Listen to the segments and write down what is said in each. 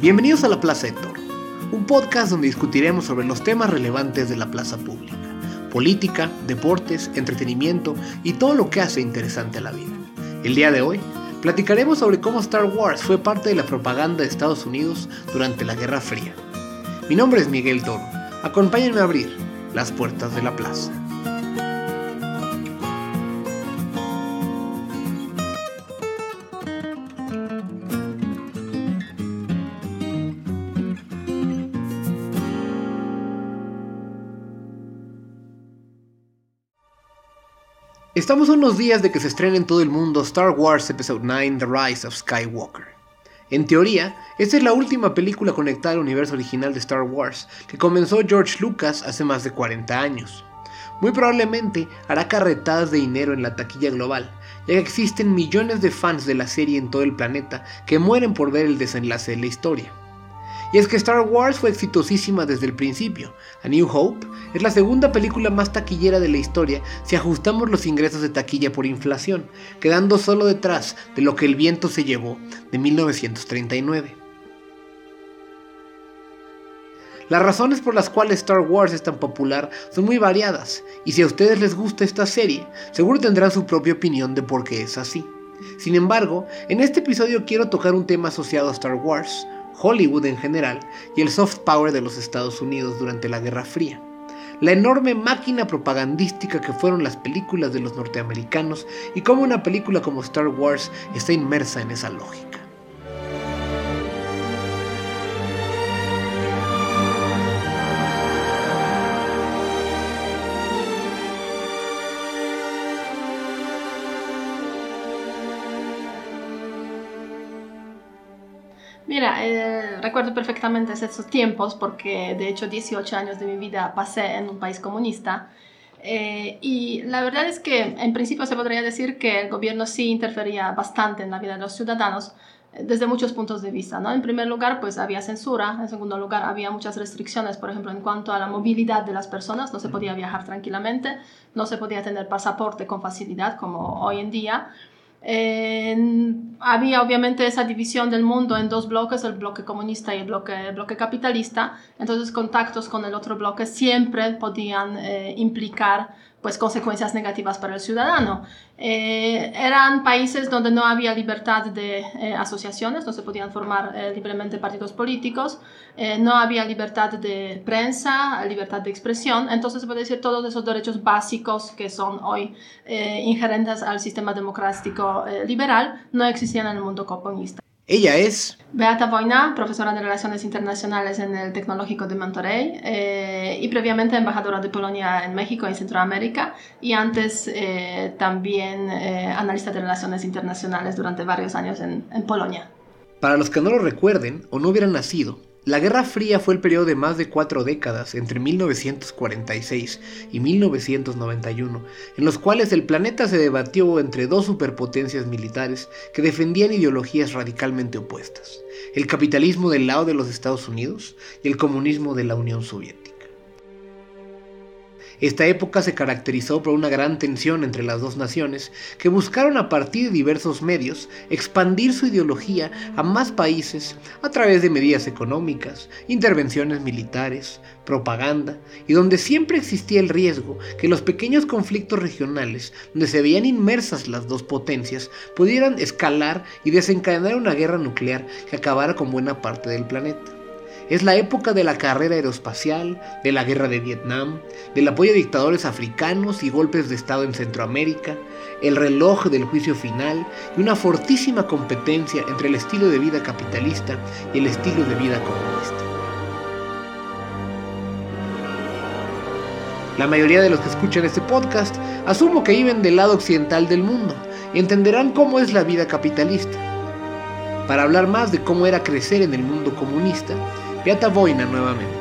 Bienvenidos a La Plaza Héctor, un podcast donde discutiremos sobre los temas relevantes de la plaza pública, política, deportes, entretenimiento y todo lo que hace interesante a la vida. El día de hoy platicaremos sobre cómo Star Wars fue parte de la propaganda de Estados Unidos durante la Guerra Fría. Mi nombre es Miguel Toro, acompáñenme a abrir las puertas de la plaza. Estamos a unos días de que se estrene en todo el mundo Star Wars Episode 9 The Rise of Skywalker. En teoría, esta es la última película conectada al universo original de Star Wars, que comenzó George Lucas hace más de 40 años. Muy probablemente hará carretadas de dinero en la taquilla global, ya que existen millones de fans de la serie en todo el planeta que mueren por ver el desenlace de la historia. Y es que Star Wars fue exitosísima desde el principio. A New Hope es la segunda película más taquillera de la historia si ajustamos los ingresos de taquilla por inflación, quedando solo detrás de lo que el viento se llevó de 1939. Las razones por las cuales Star Wars es tan popular son muy variadas, y si a ustedes les gusta esta serie, seguro tendrán su propia opinión de por qué es así. Sin embargo, en este episodio quiero tocar un tema asociado a Star Wars, Hollywood en general y el soft power de los Estados Unidos durante la Guerra Fría. La enorme máquina propagandística que fueron las películas de los norteamericanos y cómo una película como Star Wars está inmersa en esa lógica. Recuerdo perfectamente esos tiempos porque de hecho 18 años de mi vida pasé en un país comunista eh, y la verdad es que en principio se podría decir que el gobierno sí interfería bastante en la vida de los ciudadanos eh, desde muchos puntos de vista. ¿no? En primer lugar, pues había censura, en segundo lugar, había muchas restricciones, por ejemplo, en cuanto a la movilidad de las personas, no se podía viajar tranquilamente, no se podía tener pasaporte con facilidad como hoy en día. Eh, había obviamente esa división del mundo en dos bloques, el bloque comunista y el bloque, bloque capitalista, entonces contactos con el otro bloque siempre podían eh, implicar pues consecuencias negativas para el ciudadano. Eh, eran países donde no había libertad de eh, asociaciones, no se podían formar eh, libremente partidos políticos, no había libertad de prensa, libertad de expresión, entonces puede decir todos esos derechos básicos que son hoy inherentes al sistema democrático liberal no existían en el mundo comunista. Ella es Beata Wojna, profesora de Relaciones Internacionales en el Tecnológico de Monterrey eh, y previamente embajadora de Polonia en México y Centroamérica y antes eh, también eh, analista de Relaciones Internacionales durante varios años en, en Polonia. Para los que no lo recuerden o no hubieran nacido, la Guerra Fría fue el periodo de más de cuatro décadas, entre 1946 y 1991, en los cuales el planeta se debatió entre dos superpotencias militares que defendían ideologías radicalmente opuestas, el capitalismo del lado de los Estados Unidos y el comunismo de la Unión Soviética. Esta época se caracterizó por una gran tensión entre las dos naciones que buscaron a partir de diversos medios expandir su ideología a más países a través de medidas económicas, intervenciones militares, propaganda y donde siempre existía el riesgo que los pequeños conflictos regionales donde se veían inmersas las dos potencias pudieran escalar y desencadenar una guerra nuclear que acabara con buena parte del planeta. Es la época de la carrera aeroespacial, de la guerra de Vietnam, del apoyo a dictadores africanos y golpes de Estado en Centroamérica, el reloj del juicio final y una fortísima competencia entre el estilo de vida capitalista y el estilo de vida comunista. La mayoría de los que escuchan este podcast asumo que viven del lado occidental del mundo y entenderán cómo es la vida capitalista. Para hablar más de cómo era crecer en el mundo comunista, Beata Boina nuevamente.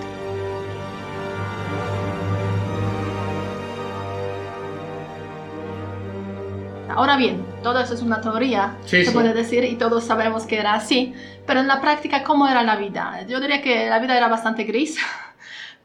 Ahora bien, todo eso es una teoría, se puede decir, y todos sabemos que era así, pero en la práctica, ¿cómo era la vida? Yo diría que la vida era bastante gris,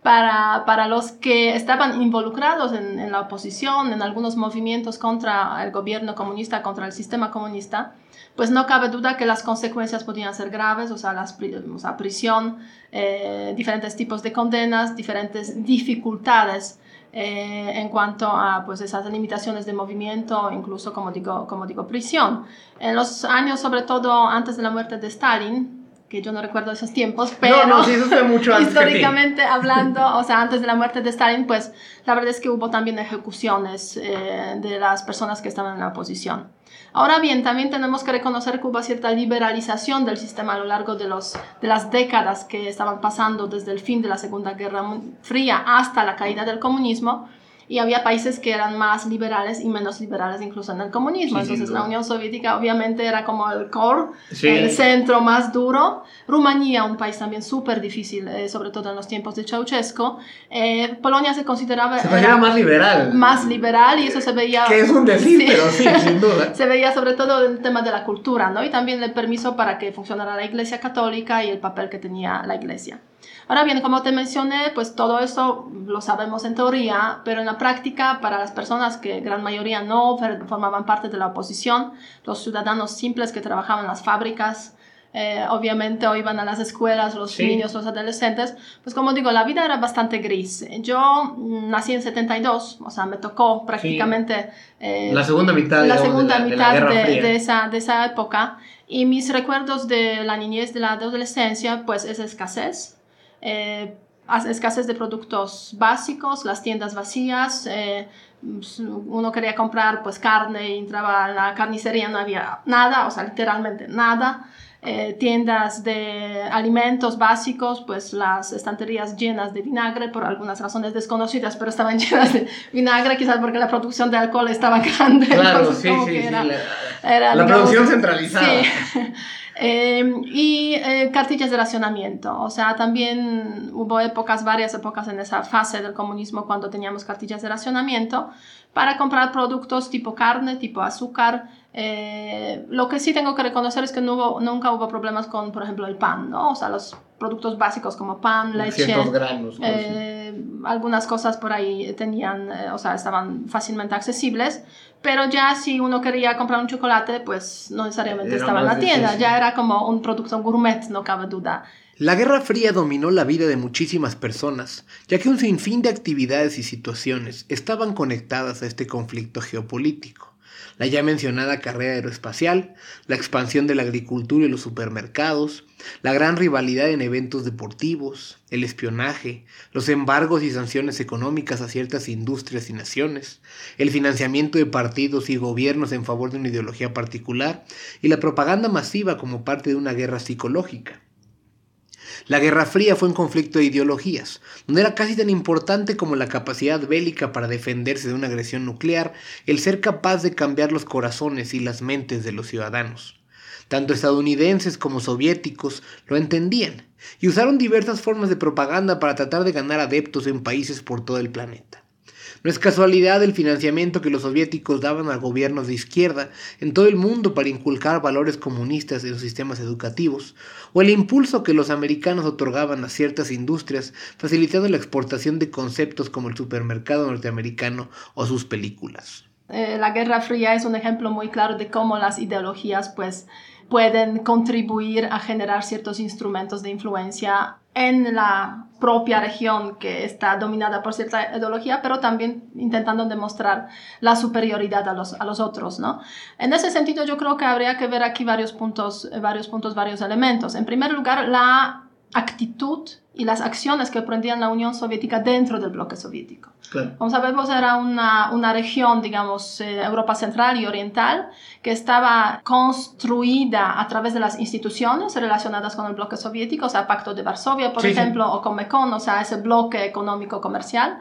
para, para los que estaban involucrados en, en, la oposición, en algunos movimientos contra el gobierno comunista, contra el sistema comunista, pues no cabe duda que las consecuencias podían ser graves, o sea, las, o sea prisión, eh, diferentes tipos de condenas, diferentes dificultades eh, en cuanto a pues, esas limitaciones de movimiento, incluso, como digo, como digo, prisión. En los años, sobre todo antes de la muerte de Stalin, que yo no recuerdo esos tiempos, pero no, no, sí, eso fue mucho antes históricamente hablando, o sea, antes de la muerte de Stalin, pues la verdad es que hubo también ejecuciones eh, de las personas que estaban en la oposición. Ahora bien, también tenemos que reconocer que hubo cierta liberalización del sistema a lo largo de, los, de las décadas que estaban pasando desde el fin de la Segunda Guerra Fría hasta la caída del comunismo y había países que eran más liberales y menos liberales incluso en el comunismo. Entonces la Unión Soviética obviamente era como el core, el centro más duro. Rumanía, un país también súper difícil, eh, sobre todo en los tiempos de Ceausescu. Eh, Polonia se consideraba... Se consideraba más liberal. Más liberal y eso se veía... Que es un decir, pero sí, sin duda. Se veía sobre todo el tema de la cultura, ¿no? Y también el permiso para que funcionara la Iglesia Católica y el papel que tenía la Iglesia. Ahora bien, como te mencioné, pues todo eso lo sabemos en teoría, pero en la práctica, para las personas que gran mayoría no formaban parte de la oposición, los ciudadanos simples que trabajaban en las fábricas, eh, obviamente o iban a las escuelas, los niños, los adolescentes, pues como digo, la vida era bastante gris. Yo nací en 72, o sea, me tocó prácticamente... Eh, la segunda mitad, la segunda de mitad de, esa, de esa época. Y mis recuerdos de la niñez, de la adolescencia, pues es escasez eh, escasez de productos básicos, las tiendas vacías, eh, uno quería comprar pues carne y entraba a la carnicería, no había nada, o sea, literalmente nada. Eh, tiendas de alimentos básicos, pues las estanterías llenas de vinagre por algunas razones desconocidas, pero estaban llenas de vinagre, quizás porque la producción de alcohol estaba grande. Claro, sí, sí, era, la, producción centralizada. Em, y eh, cartillas de racionamiento. O sea, también hubo épocas, varias épocas en esa fase del comunismo cuando teníamos cartillas de racionamiento para comprar productos tipo carne, tipo azúcar. Eh, lo que sí tengo que reconocer es que no hubo, nunca hubo problemas con, por ejemplo, el pan, ¿no? O sea, los productos básicos como pan, leche, granos, eh, algunas cosas por ahí tenían, o sea, estaban fácilmente accesibles, pero ya si uno quería comprar un chocolate, pues no necesariamente estaba en la tienda, ya era como un producto gourmet, no cabe duda. La Guerra Fría dominó la vida de muchísimas personas, ya que un sinfín de actividades y situaciones estaban conectadas a este conflicto geopolítico la ya mencionada carrera aeroespacial, la expansión de la agricultura y los supermercados, la gran rivalidad en eventos deportivos, el espionaje, los embargos y sanciones económicas a ciertas industrias y naciones, el financiamiento de partidos y gobiernos en favor de una ideología particular y la propaganda masiva como parte de una guerra psicológica. La Guerra Fría fue un conflicto de ideologías, donde era casi tan importante como la capacidad bélica para defenderse de una agresión nuclear el ser capaz de cambiar los corazones y las mentes de los ciudadanos. Tanto estadounidenses como soviéticos lo entendían y usaron diversas formas de propaganda para tratar de ganar adeptos en países por todo el planeta. No es casualidad el financiamiento que los soviéticos daban a gobiernos de izquierda en todo el mundo para inculcar valores comunistas en sus sistemas educativos, o el impulso que los americanos otorgaban a ciertas industrias, facilitando la exportación de conceptos como el supermercado norteamericano o sus películas. Eh, la Guerra Fría es un ejemplo muy claro de cómo las ideologías pues pueden contribuir a generar ciertos instrumentos de influencia en la propia región que está dominada por cierta ideología, pero también intentando demostrar la superioridad a los, a los otros, ¿no? En ese sentido, yo creo que habría que ver aquí varios puntos, varios puntos, varios elementos. En primer lugar, la actitud y las acciones que emprendían la Unión Soviética dentro del bloque soviético. Como sabemos, era una, una región, digamos, eh, Europa Central y Oriental, que estaba construida a través de las instituciones relacionadas con el bloque soviético, o sea, Pacto de Varsovia, por ejemplo, o Comecon, o sea, ese bloque económico comercial.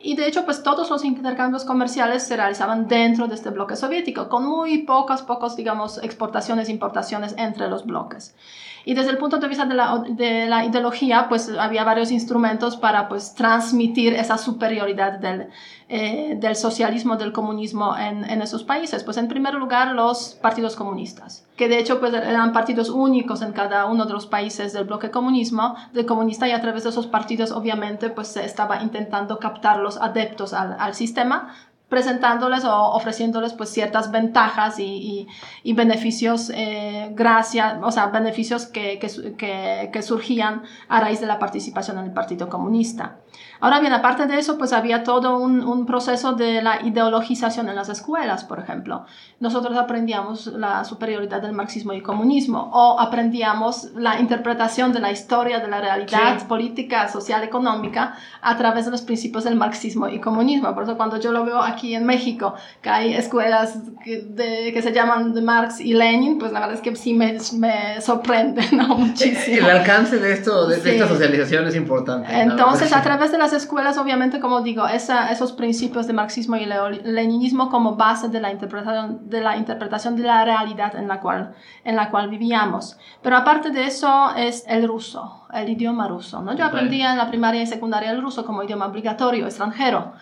Y de hecho, pues todos los intercambios comerciales se realizaban dentro de este bloque soviético, con muy pocas, pocos, digamos, exportaciones e importaciones entre los bloques. Y desde el punto de vista de la, de la ideología, pues había varios instrumentos para pues transmitir esa superioridad del, eh, del socialismo, del comunismo en, en, esos países? Pues en primer lugar los partidos comunistas, que de hecho pues eran partidos únicos en cada uno de los países del bloque comunismo, del comunista y a través de esos partidos obviamente pues se estaba intentando captar los adeptos al, al sistema presentándoles o ofreciéndoles pues ciertas ventajas y, y, beneficios eh, gracias, o sea, beneficios que, que, que, surgían a raíz de la participación en el Partido Comunista. Ahora bien, aparte de eso, pues había todo un, un, proceso de la ideologización en las escuelas, por ejemplo. Nosotros aprendíamos la superioridad del marxismo y comunismo o aprendíamos la interpretación de la historia, de la realidad política, social, económica a través de los principios del marxismo y comunismo. Por eso cuando yo lo veo aquí en México, que hay escuelas que, de, que se llaman de Marx y Lenin, pues la verdad es que sí me, me sorprende ¿no? muchísimo. El alcance de, esto, de, esta socialización es importante. Entonces, a través de la escuelas, obviamente, como digo, esa, esos principios de marxismo y leninismo como base de la interpretación de la, interpretación de la realidad en la, cual, en la cual vivíamos. Pero aparte de eso es el ruso, el idioma ruso. ¿no? Yo aprendía en la primaria y secundaria el ruso como idioma obligatorio, extranjero.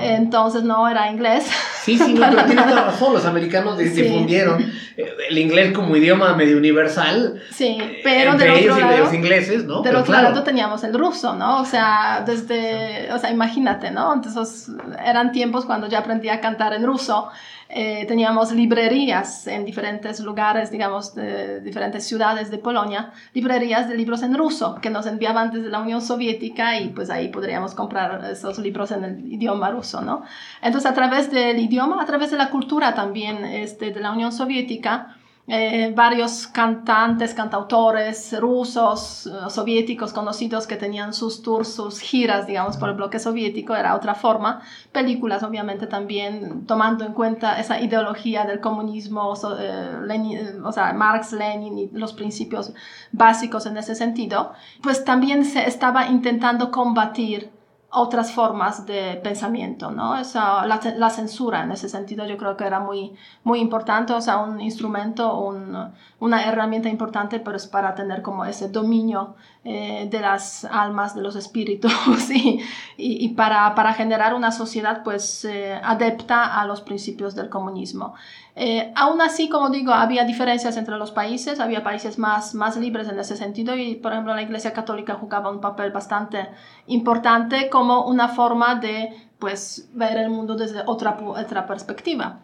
Entonces no era inglés. Sí, sí, no, pero tienes razón, los americanos difundieron eh, el inglés como idioma medio universal. Sí, eh, pero de otro lado, los ingleses, ¿no? Del otro lado teníamos el ruso, ¿no? O sea, desde, o sea, imagínate, ¿no? Entonces eran tiempos cuando yo aprendí a cantar en ruso eh, teníamos librerías en diferentes lugares, digamos, de diferentes ciudades de Polonia, librerías de libros en ruso que nos enviaban desde la Unión Soviética y pues ahí podríamos comprar esos libros en el idioma ruso, ¿no? Entonces a través del idioma, a través de la cultura también este, de la Unión Soviética, eh, varios cantantes, cantautores rusos, eh, soviéticos conocidos que tenían sus tours, sus giras, digamos, por el bloque soviético, era otra forma. Películas, obviamente, también tomando en cuenta esa ideología del comunismo, eh, o sea, Marx, Lenin y los principios básicos en ese sentido, pues también se estaba intentando combatir otras formas de pensamiento, ¿no? Esa, la, la, censura en ese sentido yo creo que era muy, muy importante, o sea, un instrumento, un, una herramienta importante pero es para tener como ese dominio eh, de las almas, de los espíritus y, y, para, para, generar una sociedad pues eh, adepta a los principios del comunismo. Eh, aún así, como digo, había diferencias entre los países, había países más, más libres en ese sentido y, por ejemplo, la Iglesia Católica jugaba un papel bastante importante como una forma de pues, ver el mundo desde otra, otra perspectiva.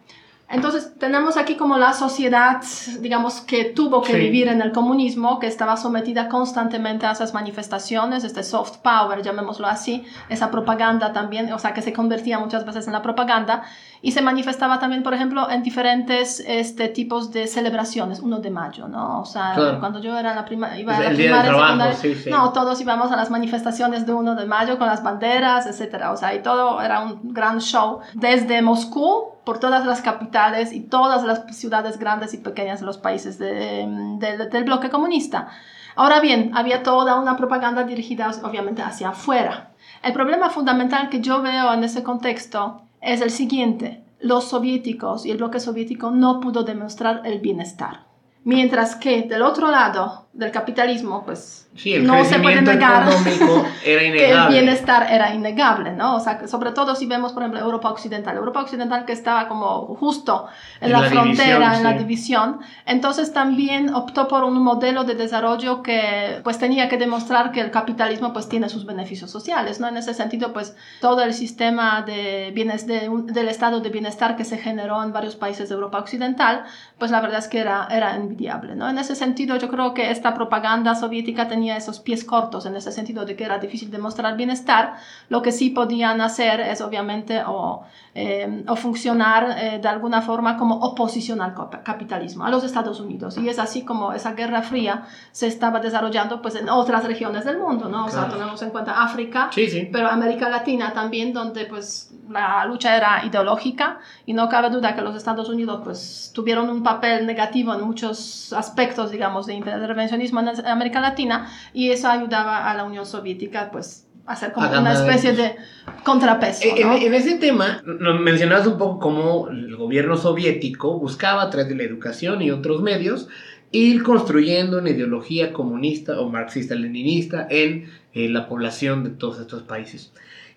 Entonces, tenemos aquí como la sociedad, digamos, que tuvo que vivir en el comunismo, que estaba sometida constantemente a esas manifestaciones, este soft power, llamémoslo así, esa propaganda también, o sea, que se convertía muchas veces en la propaganda, y se manifestaba también, por ejemplo, en diferentes este, tipos de celebraciones, 1 de mayo, ¿no? O sea, cuando yo era la prima, iba a la primaria, no, todos íbamos a las manifestaciones de 1 de mayo con las banderas, etcétera, o sea, y todo era un gran show, desde Moscú, por todas las capitales y todas las ciudades grandes y pequeñas de los países del bloque comunista. Ahora bien, había toda una propaganda dirigida obviamente hacia afuera. El problema fundamental que yo veo en ese contexto es el siguiente. Los soviéticos y el bloque soviético no pudo demostrar el bienestar. Mientras que del otro lado del capitalismo, pues no se puede negar que el bienestar era innegable, ¿no? O sea, sobre todo si vemos, por ejemplo, Europa Occidental. Europa Occidental que estaba como justo en, la, frontera, en la división. Entonces también optó por un modelo de desarrollo que pues tenía que demostrar que el capitalismo pues tiene sus beneficios sociales, ¿no? En ese sentido, pues todo el sistema de bienes de, del estado de bienestar que se generó en varios países de Europa Occidental, pues la verdad es que era, era envidiable, ¿no? En ese sentido, yo creo que esta propaganda soviética tenía esos pies cortos en ese sentido de que era difícil demostrar bienestar, lo que sí podían hacer es obviamente o, eh, o funcionar eh, de alguna forma como oposición al capitalismo, a los Estados Unidos. Y es así como esa guerra fría se estaba desarrollando pues en otras regiones del mundo, ¿no? O sea, tenemos en cuenta África, pero América Latina también, donde pues la lucha era ideológica y no cabe duda que los Estados Unidos pues tuvieron un papel negativo en muchos aspectos, digamos, de intervencionismo en América Latina y eso ayudaba a la Unión Soviética pues a hacer como una especie de contrapeso. En, en, ese tema, mencionabas un poco cómo el gobierno soviético buscaba a través de la educación y otros medios ir construyendo una ideología comunista o marxista-leninista en eh, la población de todos estos países.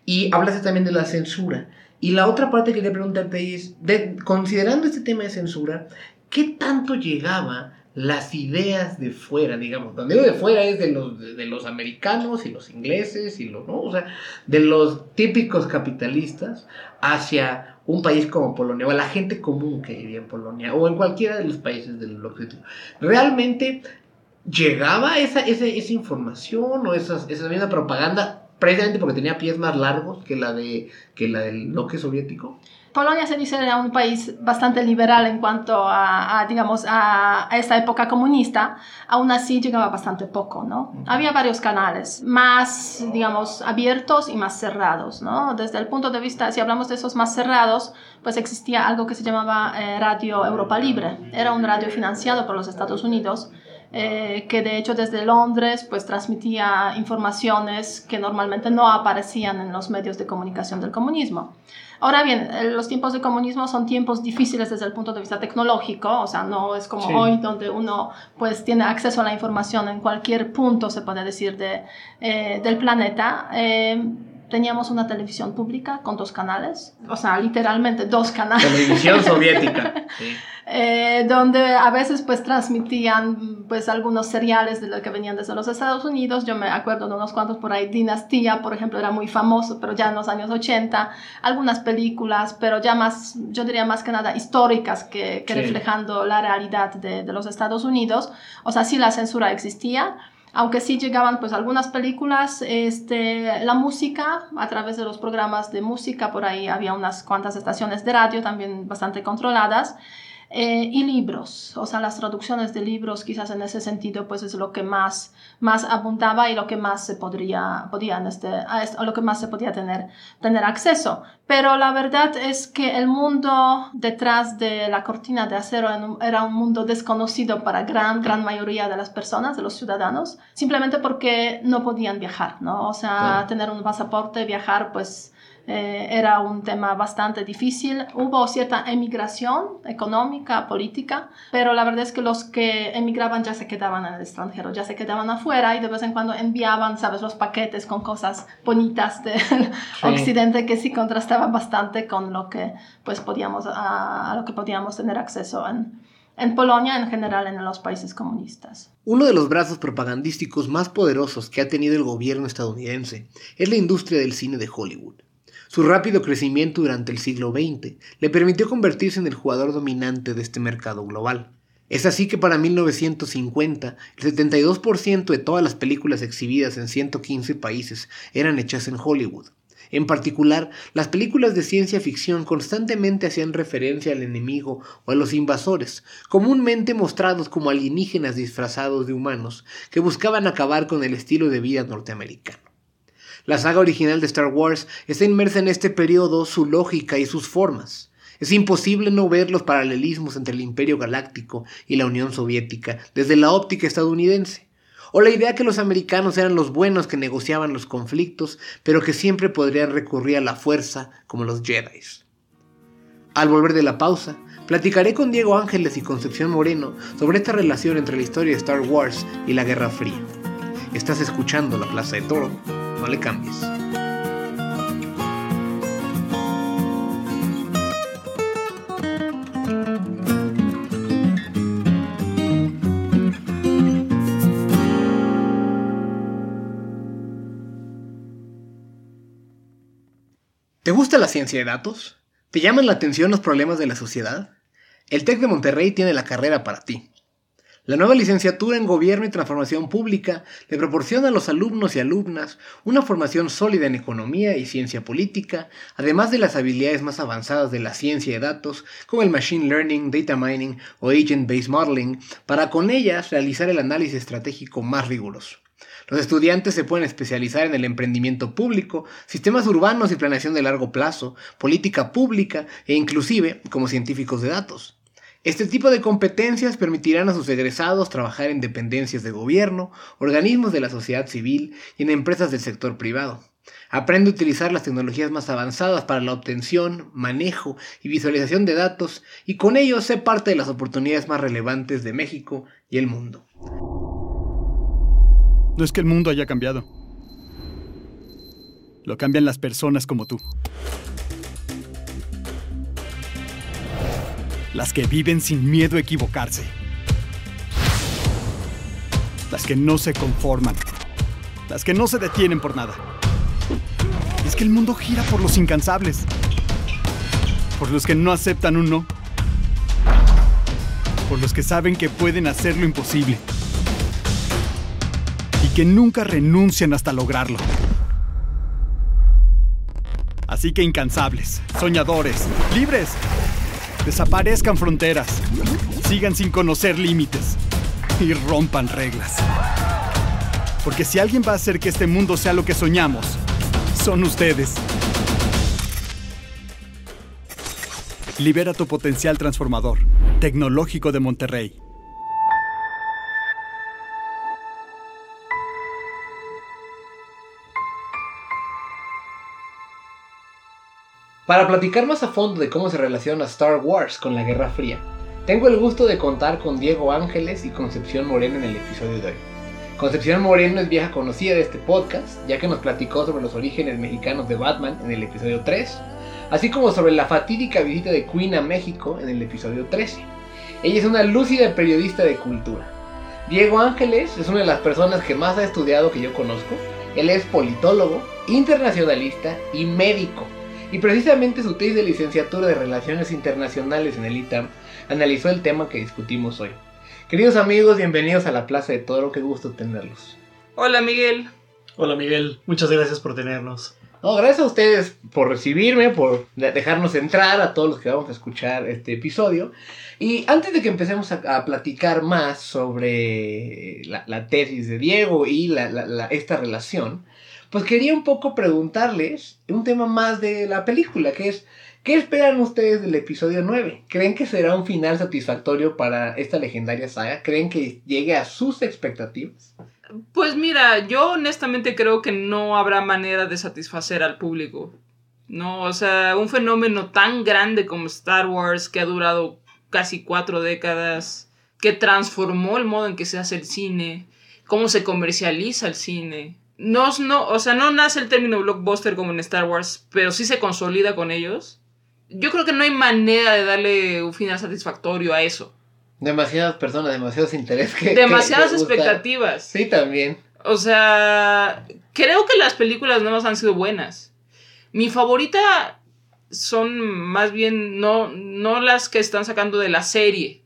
Y hablaste también de la censura. Y la otra parte que quería preguntarte es, considerando este tema de censura, ¿qué tanto llegaba las ideas de fuera, digamos? Cuando digo de fuera es de los, de, los americanos y los ingleses y los, ¿no? O sea, de los típicos capitalistas hacia un país como Polonia o a la gente común que vivía en Polonia o en cualquiera de los países del objetivo. Realmente llegaba esa, esa, esa información o esa, esa misma propaganda precisamente porque tenía pies más largos que la, de, que la del bloque soviético. Polonia se dice era un país bastante liberal en cuanto a, digamos, a, esta época comunista, aún así llegaba bastante poco, ¿no? Había varios canales, más, digamos, abiertos y más cerrados, ¿no? Desde el punto de vista, si hablamos de esos más cerrados, pues existía algo que se llamaba eh, Radio Europa Libre. Era un radio financiado por los Estados Unidos eh, que de hecho desde Londres pues transmitía informaciones que normalmente no aparecían en los medios de comunicación del comunismo. Ahora bien, eh, los tiempos de comunismo son tiempos difíciles desde el punto de vista tecnológico, o sea, no es como hoy donde uno pues tiene acceso a la información en cualquier punto, se puede decir, de, eh, del planeta teníamos una televisión pública con dos canales, o sea, literalmente dos canales. Televisión soviética. Eh, donde a veces pues transmitían pues algunos seriales de los que venían desde los Estados Unidos. Yo me acuerdo de unos cuantos por ahí, Dinastía, por ejemplo, era muy famoso, pero ya en los años 80, algunas películas, pero ya más, yo diría más que nada históricas que, reflejando la realidad de, de los Estados Unidos. O sea, sí la censura existía aunque sí llegaban pues algunas películas, este, la música, a través de los programas de música, por ahí había unas cuantas estaciones de radio también bastante controladas, eh, y libros, o sea, las traducciones de libros quizás en ese sentido pues es lo que más, más abundaba y lo que más se podría, podía en este, a lo que más se podía tener, tener acceso. Pero la verdad es que el mundo detrás de la cortina de acero era un mundo desconocido para gran, gran mayoría de las personas, de los ciudadanos, simplemente porque no podían viajar, ¿no? O sea, tener un pasaporte, viajar, pues eh, era un tema bastante difícil. Hubo cierta emigración económica, política, pero la verdad es que los que emigraban ya se quedaban en el extranjero, ya se quedaban afuera y de vez en cuando enviaban, sabes, los paquetes con cosas bonitas del occidente que sí contrastaban bastante con lo que pues podíamos, a, lo que podíamos tener acceso en, en Polonia, en general en los países comunistas. Uno de los brazos propagandísticos más poderosos que ha tenido el gobierno estadounidense es la industria del cine de Hollywood. Su rápido crecimiento durante el siglo XX le permitió convertirse en el jugador dominante de este mercado global. Es así que para 1950 el 72% de todas las películas exhibidas en 115 países eran hechas en Hollywood. En particular, las películas de ciencia ficción constantemente hacían referencia al enemigo o a los invasores, comúnmente mostrados como alienígenas disfrazados de humanos que buscaban acabar con el estilo de vida norteamericano. La saga original de Star Wars está inmersa en este periodo, su lógica y sus formas. Es imposible no ver los paralelismos entre el Imperio Galáctico y la Unión Soviética desde la óptica estadounidense. O la idea que los americanos eran los buenos que negociaban los conflictos, pero que siempre podrían recurrir a la fuerza como los Jedi. Al volver de la pausa, platicaré con Diego Ángeles y Concepción Moreno sobre esta relación entre la historia de Star Wars y la Guerra Fría. Estás escuchando La Plaza de Toro no le cambies. ¿Te gusta la ciencia de datos? ¿Te llaman la atención los problemas de la sociedad? El TEC de Monterrey tiene la carrera para ti. La nueva licenciatura en Gobierno y Transformación Pública le proporciona a los alumnos y alumnas una formación sólida en economía y ciencia política, además de las habilidades más avanzadas de la ciencia de datos, como el Machine Learning, Data Mining o Agent-Based Modeling, para con ellas realizar el análisis estratégico más riguroso. Los estudiantes se pueden especializar en el emprendimiento público, sistemas urbanos y planeación de largo plazo, política pública e inclusive como científicos de datos. Este tipo de competencias permitirán a sus egresados trabajar en dependencias de gobierno, organismos de la sociedad civil y en empresas del sector privado. Aprende a utilizar las tecnologías más avanzadas para la obtención, manejo y visualización de datos y con ello sé parte de las oportunidades más relevantes de México y el mundo. No es que el mundo haya cambiado. Lo cambian las personas como tú. Las que viven sin miedo a equivocarse. Las que no se conforman. Las que no se detienen por nada. Es que el mundo gira por los incansables. Por los que no aceptan un no. Por los que saben que pueden hacer lo imposible. Y que nunca renuncian hasta lograrlo. Así que incansables, soñadores, libres. Desaparezcan fronteras. Sigan sin conocer límites. Y rompan reglas. Porque si alguien va a hacer que este mundo sea lo que soñamos, son ustedes. Libera tu potencial transformador. Tecnológico de Monterrey. Para platicar más a fondo de cómo se relaciona Star Wars con la Guerra Fría, tengo el gusto de contar con Diego Ángeles y Concepción Moreno en el episodio de hoy. Concepción Moreno es vieja conocida de este podcast, ya que nos platicó sobre los orígenes mexicanos de Batman en el episodio 3, así como sobre la fatídica visita de Queen a México en el episodio 13. Ella es una lúcida periodista de cultura. Diego Ángeles es una de las personas que más ha estudiado que yo conozco. Él es politólogo, internacionalista y médico. Y precisamente su tesis de licenciatura de Relaciones Internacionales en el ITAM analizó el tema que discutimos hoy. Queridos amigos, bienvenidos a la Plaza de Toro, qué gusto tenerlos. Hola Miguel. Hola Miguel, muchas gracias por tenernos. No, gracias a ustedes por recibirme, por dejarnos entrar a todos los que vamos a escuchar este episodio. Y antes de que empecemos a, a platicar más sobre la, la, tesis de Diego y la, esta relación, pues quería un poco preguntarles un tema más de la película, que es, ¿qué esperan ustedes del episodio 9? ¿Creen que será un final satisfactorio para esta legendaria saga? ¿Creen que llegue a sus expectativas? Pues mira, yo honestamente creo que no habrá manera de satisfacer al público. No, o sea, un fenómeno tan grande como Star Wars que ha durado casi cuatro décadas, que transformó el modo en que se hace el cine, cómo se comercializa el cine, no, no, o sea, no nace el término blockbuster como en Star Wars, pero sí se consolida con ellos. Yo creo que no hay manera de darle un final satisfactorio a eso. Demasiadas personas, demasiados intereses. Que, Demasiadas expectativas. Sí, también. O sea, creo que las películas nuevas han sido buenas. Mi favorita son más bien no, no las que están sacando de la serie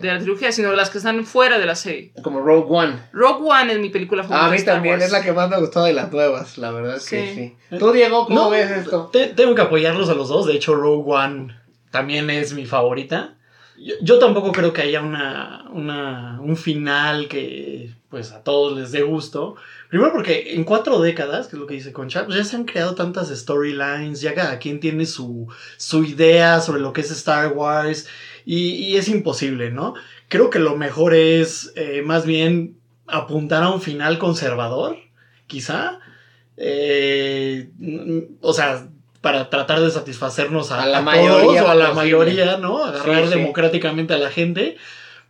de la trilogía, sino las que están fuera de la serie. Como Rogue One. Rogue One es mi película favorita. A mí también es la que más me gustó de las nuevas, la verdad es que sí. Tú, Diego, ¿cómo ves esto? tengo que apoyarlos a los dos. De hecho, Rogue One también es mi favorita. Yo, yo tampoco creo que haya una, una, un final que pues a todos les dé gusto. Primero porque en cuatro décadas, que es lo que dice Concha, pues ya se han creado tantas storylines, ya cada quien tiene su, su idea sobre lo que es Star Wars y, y es imposible, ¿no? Creo que lo mejor es eh, más bien apuntar a un final conservador, quizá. Eh, o sea, para tratar de satisfacernos a, A la a mayoría todos o a la posible. mayoría, ¿no? Agarrar Sí, sí. democráticamente a la gente.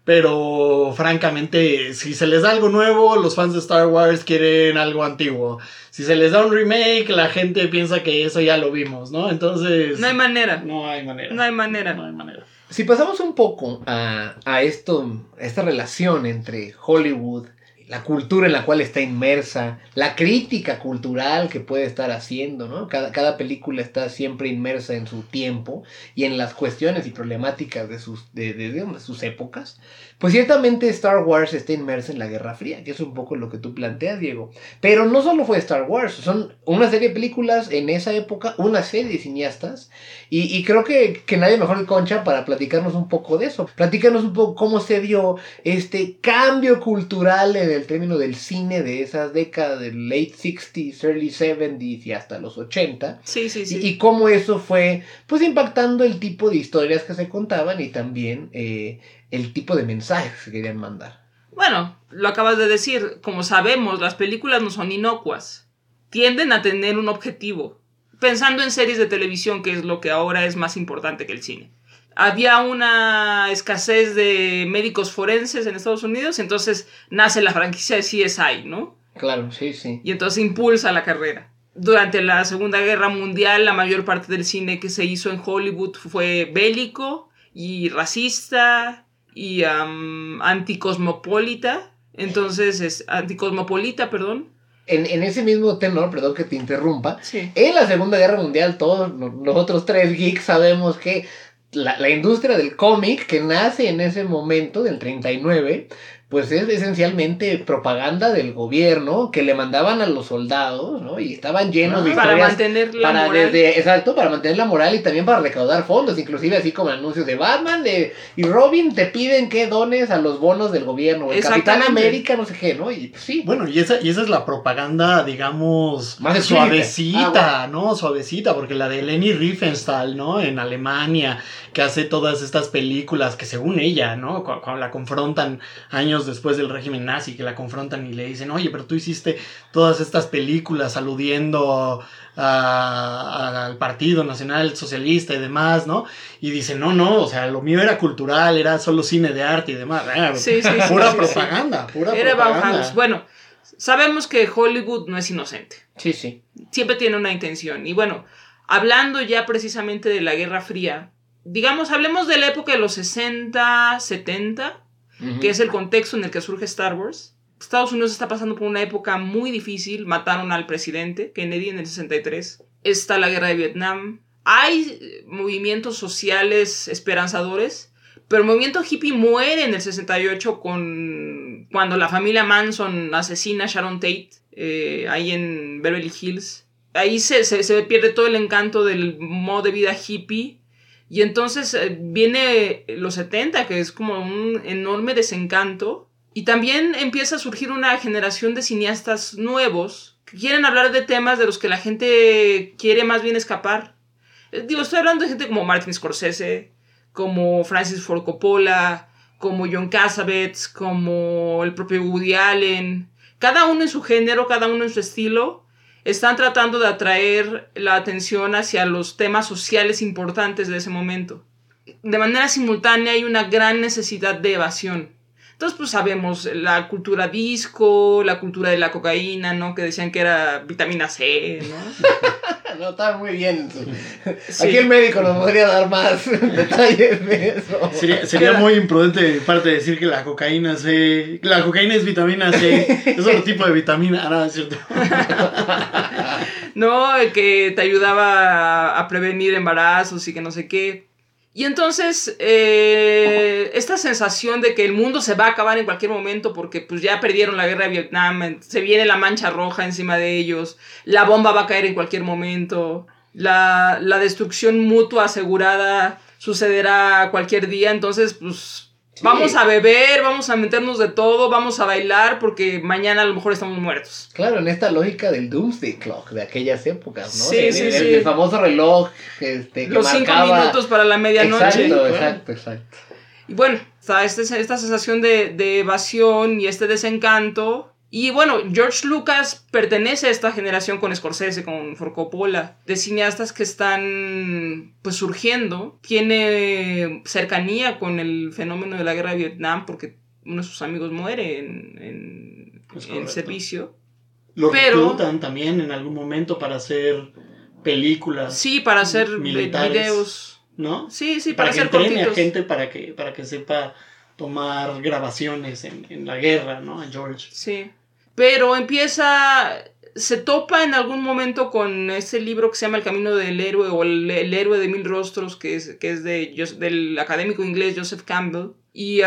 Pero francamente, si se les da algo nuevo, los fans de Star Wars quieren algo antiguo. Si se les da un remake, la gente piensa que eso ya lo vimos, ¿no? Entonces... No hay manera. No hay manera. No hay manera. No hay manera. Si pasamos un poco a, a esto, a esta relación entre Hollywood, la cultura en la cual está inmersa, la crítica cultural que puede estar haciendo, ¿no? Cada, cada película está siempre inmersa en su tiempo y en las cuestiones y problemáticas de sus, de, de, sus épocas. Pues ciertamente Star Wars está inmersa en la Guerra Fría, que es un poco lo que tú planteas, Diego. Pero no solo fue Star Wars, son una serie de películas en esa época, una serie de cineastas, y, y creo que, que nadie mejor que Concha para platicarnos un poco de eso. Platícanos un poco cómo se dio este cambio cultural en el término del cine de esas décadas del late 60s, early 70s y hasta los 80. Sí, sí, sí. Y, y cómo eso fue pues impactando el tipo de historias que se contaban y también eh, el tipo de mensajes que querían mandar. Bueno, lo acabas de decir. Como sabemos, las películas no son inocuas. Tienden a tener un objetivo. Pensando en series de televisión, que es lo que ahora es más importante que el cine. Había una escasez de médicos forenses en Estados Unidos, entonces nace la franquicia de CSI, ¿no? Claro, sí, sí. Y entonces impulsa la carrera. Durante la Segunda Guerra Mundial, la mayor parte del cine que se hizo en Hollywood fue bélico y racista y am, anticosmopolita. Entonces es anticosmopolita, perdón. En, en ese mismo tenor, perdón que te interrumpa, Sí. en la Segunda Guerra Mundial todos no- nosotros tres geeks sabemos que la, la industria del cómic que nace en ese momento del 39, pues es esencialmente propaganda del gobierno que le mandaban a los soldados, ¿no? Y estaban llenos de Para historias mantener la para moral. desde- exacto, para mantener la moral y también para recaudar fondos, inclusive así como anuncios de Batman de, y Robin te piden que dones a los bonos del gobierno, el Capitán. América, no sé qué, ¿no? Y pues, sí, Bueno, y esa, y esa es la propaganda, digamos, Más suavecita, Ah, ¿no? Suavecita, porque la de Leni Riefenstahl, ¿no? En Alemania, que hace todas estas películas que según ella, ¿no? Cu- Cuando la confrontan años después del régimen nazi, que la confrontan y le dicen, oye, pero tú hiciste todas estas películas aludiendo a- a- al Partido Nacional Socialista y demás, ¿no? Y dice, no, no, o sea, lo mío era cultural, era solo cine de arte y demás. Ah, Sí, sí, sí, pura sí, sí. propaganda, pura Era propaganda. Bauhaus. Bueno, sabemos que Hollywood no es inocente. sí, sí. Siempre tiene una intención. Y bueno, hablando ya precisamente de la Guerra Fría, digamos, hablemos de la época de los 60, 70, Que es el contexto en el que surge Star Wars. Estados Unidos está pasando por una época muy difícil. Mataron al presidente Kennedy en el 63. Está la guerra de Vietnam. Hay eh, movimientos sociales esperanzadores. Pero el movimiento hippie muere en el 68 con cuando la familia Manson asesina a Sharon Tate eh, ahí en Beverly Hills. Ahí se, se- se pierde todo el encanto del modo de vida hippie. Y entonces eh, viene los 70, que es como un enorme desencanto. Y también empieza a surgir una generación de cineastas nuevos que quieren hablar de temas de los que la gente quiere más bien escapar. Eh, Digo, estoy hablando de gente como Martin Scorsese, como Francis Ford Coppola, como John Cassavetes, como el propio Woody Allen. Cada uno en su género, cada uno en su estilo, están tratando de atraer la atención hacia los temas sociales importantes de ese momento. De manera simultánea hay una gran necesidad de evasión. Entonces, pues sabemos la cultura disco, la cultura de la cocaína, ¿no? Que decían que era vitamina C, ¿no? No, está muy bien. Sí. Aquí el médico nos podría dar más detalles de eso. Sería, sería muy imprudente de mi parte decir que la cocaína C. La cocaína es vitamina C. Es otro tipo de vitamina. No, es cierto. ¿no? Que te ayudaba a, a prevenir embarazos y que no sé qué. Y entonces, eh, esta sensación de que el mundo se va a acabar en cualquier momento porque pues ya perdieron la guerra de Vietnam, se viene la mancha roja encima de ellos, la bomba va a caer en cualquier momento, la, la destrucción mutua asegurada sucederá cualquier día, entonces pues Sí. vamos a beber, vamos a meternos de todo, vamos a bailar porque mañana a lo mejor estamos muertos. Claro, en esta lógica del Doomsday Clock de aquellas épocas, ¿no? Sí, De- sí, de- sí. El famoso reloj este, que Los cinco minutos para la medianoche. Exacto, exacto, exacto. Y bueno, está este- esta sensación de, de evasión y este desencanto. Y bueno, George Lucas pertenece a esta generación con Scorsese, con Ford Coppola, de cineastas que están pues surgiendo. Tiene cercanía con el fenómeno de la guerra de Vietnam porque uno de sus amigos muere en, en, en servicio. Lo Pero- reclutan también en algún momento para hacer películas. Sí, para hacer eh, Militares. videos. ¿No? Sí, sí, para, para, que hacer entrene a gente para que, para que sepa tomar grabaciones en, en la guerra, ¿no? A George. Sí. Pero empieza. Se topa en algún momento con ese libro que se llama El Camino del Héroe o El, Héroe de Mil Rostros, que es, que es de, del académico inglés Joseph Campbell. Y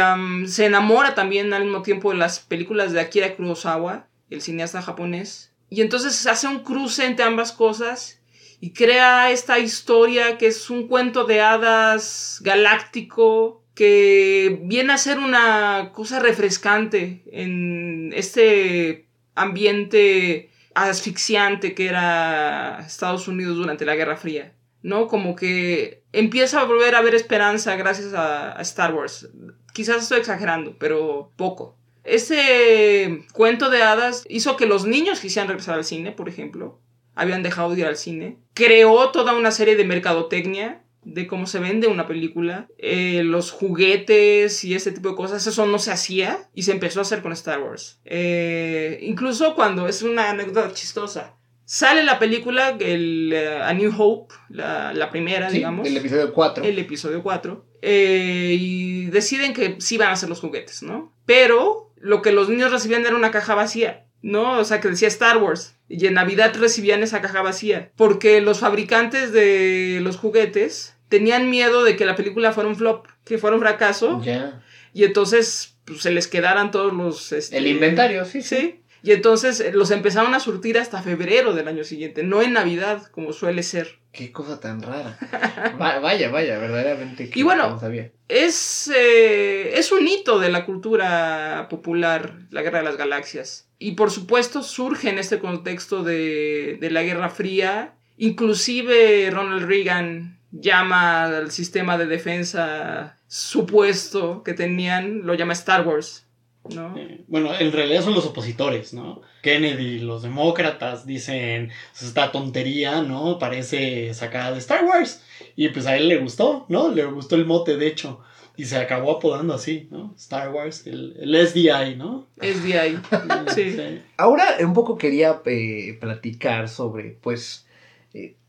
se enamora también al mismo tiempo de las películas de Akira Kurosawa, el cineasta japonés. Y entonces hace un cruce entre ambas cosas y crea esta historia que es un cuento de hadas galáctico que viene a ser una cosa refrescante en este ambiente asfixiante que era Estados Unidos durante la Guerra Fría. ¿No? Como que empieza a volver a haber esperanza gracias a, Star Wars. Quizás estoy exagerando, pero poco. Ese cuento de hadas hizo que los niños quisieran regresar al cine, por ejemplo. Habían dejado de ir al cine. Creó toda una serie de mercadotecnia de cómo se vende una película. Eh, los juguetes y ese tipo de cosas. Eso no se hacía y se empezó a hacer con Star Wars. Eh, incluso cuando es una anécdota chistosa. Sale la película, el, eh, A New Hope, la, la primera, Sí, digamos del episodio 4. el episodio 4. eh, y deciden que sí van a hacer los juguetes, ¿no? Pero lo que los niños recibían era una caja vacía, ¿no? O sea, que decía Star Wars. Y en Navidad recibían esa caja vacía. Porque los fabricantes de los juguetes tenían miedo de que la película fuera un flop, que fuera un fracaso. Ya. Y entonces pues, se les quedaran todos los... este, El inventario, sí, sí. Sí. Y entonces eh, los empezaron a surtir hasta febrero del año siguiente, no en Navidad, como suele ser. Qué cosa tan rara. Va- vaya, vaya, verdaderamente. que Y bueno, no sabía. Es, eh, es un hito de la cultura popular, la Guerra de las Galaxias. Y por supuesto surge en este contexto de, de la Guerra Fría. Inclusive Ronald Reagan llama al sistema de defensa supuesto que tenían, lo llama Star Wars. ¿no? Eh, Bueno, en realidad son los opositores, ¿no? Kennedy, los demócratas dicen, "Pues, esta tontería, ¿no? Parece sacada de Star Wars. Y pues a él le gustó, ¿no? Le gustó el mote, de hecho. Y se acabó apodando así, ¿no? Star Wars, el, el SDI, ¿no? Ahí. Sí. Ahora un poco quería eh, platicar sobre, pues,